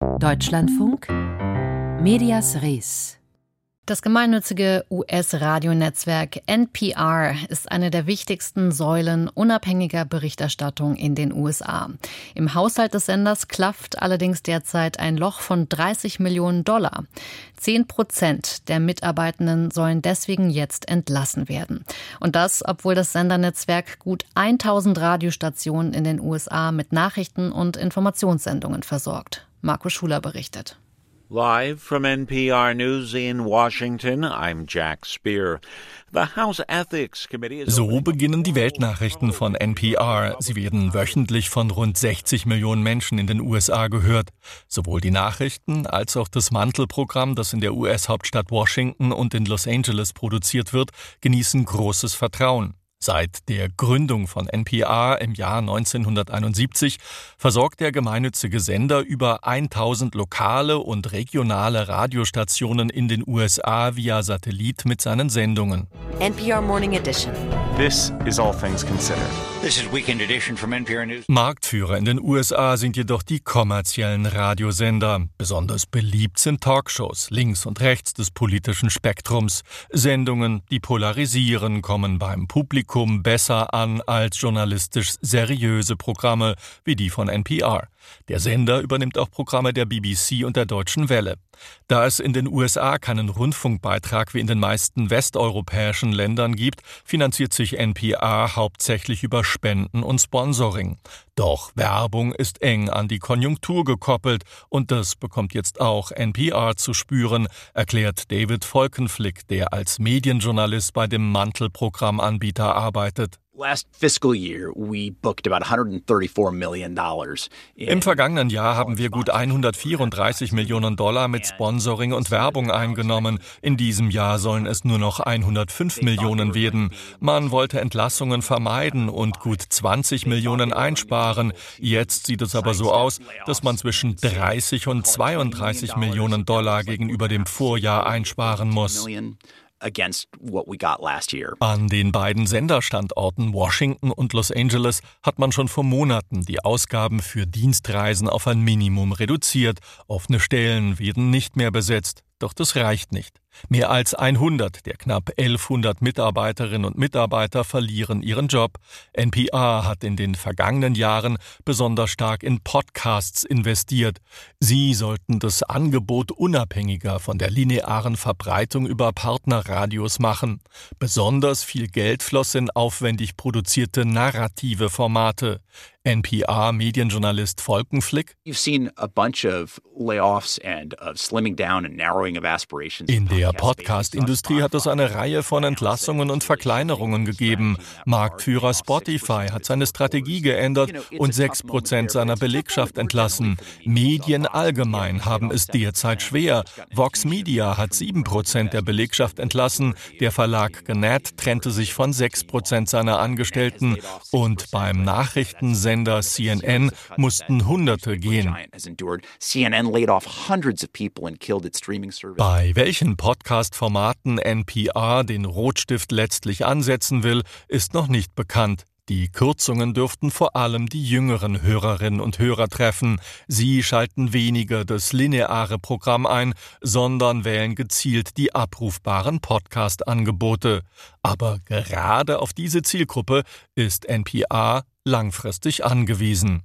Deutschlandfunk Medias Res das gemeinnützige US-Radionetzwerk NPR ist eine der wichtigsten Säulen unabhängiger Berichterstattung in den USA. Im Haushalt des Senders klafft allerdings derzeit ein Loch von 30 Millionen Dollar. Zehn Prozent der Mitarbeitenden sollen deswegen jetzt entlassen werden. Und das, obwohl das Sendernetzwerk gut 1000 Radiostationen in den USA mit Nachrichten und Informationssendungen versorgt. Marco Schuler berichtet. Live from NPR News in Washington, I'm Jack Speer. So beginnen die Weltnachrichten von NPR. Sie werden wöchentlich von rund 60 Millionen Menschen in den USA gehört. Sowohl die Nachrichten als auch das Mantelprogramm, das in der US-Hauptstadt Washington und in Los Angeles produziert wird, genießen großes Vertrauen. Seit der Gründung von NPR im Jahr 1971 versorgt der gemeinnützige Sender über 1000 lokale und regionale Radiostationen in den USA via Satellit mit seinen Sendungen. NPR Morning Edition. This is All Things Considered. This is Weekend Edition from NPR News. Marktführer in den USA sind jedoch die kommerziellen Radiosender. Besonders beliebt sind Talkshows links und rechts des politischen Spektrums. Sendungen, die polarisieren, kommen beim Publikum besser an als journalistisch seriöse Programme wie die von NPR. Der Sender übernimmt auch Programme der BBC und der Deutschen Welle. Da es in den USA keinen Rundfunkbeitrag wie in den meisten westeuropäischen Ländern gibt, finanziert sich NPR hauptsächlich über Spenden und Sponsoring. Doch Werbung ist eng an die Konjunktur gekoppelt und das bekommt jetzt auch NPR zu spüren, erklärt David Volkenflick, der als Medienjournalist bei dem Mantelprogrammanbieter arbeitet. Im vergangenen Jahr haben wir gut 134 Millionen Dollar mit Sponsoring und Werbung eingenommen. In diesem Jahr sollen es nur noch 105 Millionen werden. Man wollte Entlassungen vermeiden und gut 20 Millionen einsparen. Jetzt sieht es aber so aus, dass man zwischen 30 und 32 Millionen Dollar gegenüber dem Vorjahr einsparen muss An den beiden Senderstandorten Washington und Los Angeles hat man schon vor Monaten die Ausgaben für Dienstreisen auf ein Minimum reduziert. Offene Stellen werden nicht mehr besetzt. Doch das reicht nicht. Mehr als 100 der knapp 1100 Mitarbeiterinnen und Mitarbeiter verlieren ihren Job. NPR hat in den vergangenen Jahren besonders stark in Podcasts investiert. Sie sollten das Angebot unabhängiger von der linearen Verbreitung über Partnerradios machen. Besonders viel Geld floss in aufwendig produzierte narrative Formate. NPR-Medienjournalist Volkenflick. In der Podcast-Industrie hat es eine Reihe von Entlassungen und Verkleinerungen gegeben. Marktführer Spotify hat seine Strategie geändert und 6% seiner Belegschaft entlassen. Medien allgemein haben es derzeit schwer. Vox Media hat 7% der Belegschaft entlassen. Der Verlag Gannett trennte sich von 6% seiner Angestellten. Und beim Nachrichtensender Sender CNN mussten Hunderte gehen. Bei welchen Podcast-Formaten NPR den Rotstift letztlich ansetzen will, ist noch nicht bekannt. Die Kürzungen dürften vor allem die jüngeren Hörerinnen und Hörer treffen. Sie schalten weniger das lineare Programm ein, sondern wählen gezielt die abrufbaren Podcast-Angebote. Aber gerade auf diese Zielgruppe ist NPR langfristig angewiesen.